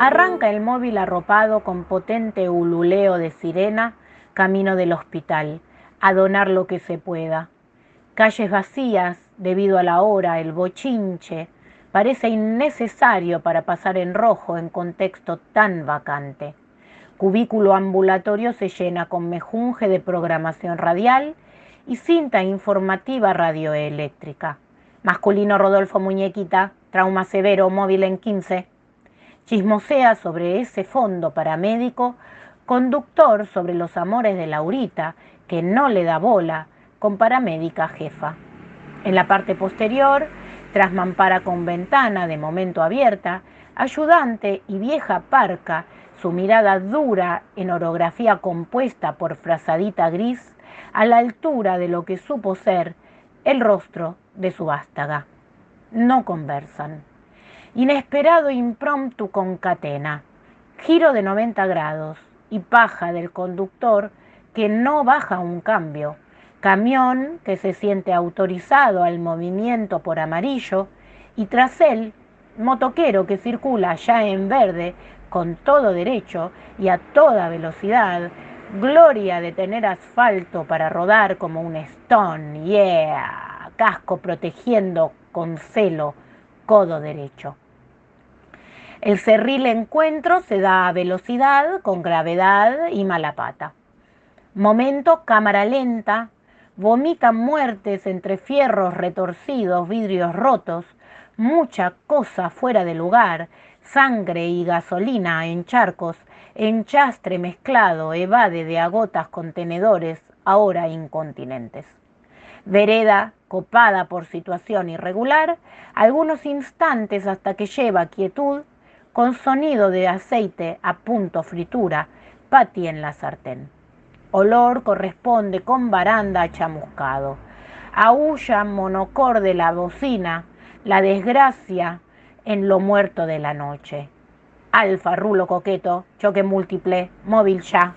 Arranca el móvil arropado con potente ululeo de sirena, camino del hospital, a donar lo que se pueda. Calles vacías, debido a la hora, el bochinche, parece innecesario para pasar en rojo en contexto tan vacante. Cubículo ambulatorio se llena con mejunje de programación radial y cinta informativa radioeléctrica. Masculino Rodolfo Muñequita, trauma severo, móvil en 15. Chismosea sobre ese fondo paramédico, conductor sobre los amores de Laurita, que no le da bola, con paramédica jefa. En la parte posterior, tras mampara con ventana de momento abierta, ayudante y vieja parca, su mirada dura en orografía compuesta por frazadita gris, a la altura de lo que supo ser el rostro de su vástaga. No conversan. Inesperado impromptu concatena, giro de 90 grados y paja del conductor que no baja un cambio, camión que se siente autorizado al movimiento por amarillo. Y tras él, motoquero que circula ya en verde con todo derecho y a toda velocidad, gloria de tener asfalto para rodar como un stone, yeah, casco protegiendo con celo, codo derecho. El cerril encuentro se da a velocidad, con gravedad y mala pata. Momento cámara lenta, vomitan muertes entre fierros retorcidos, vidrios rotos, mucha cosa fuera de lugar, sangre y gasolina en charcos, enchastre mezclado evade de agotas contenedores, ahora incontinentes. Vereda copada por situación irregular, algunos instantes hasta que lleva quietud, con sonido de aceite a punto fritura, pati en la sartén. Olor corresponde con baranda chamuscado. Aúlla monocor de la bocina, la desgracia en lo muerto de la noche. Alfa, rulo coqueto, choque múltiple, móvil ya.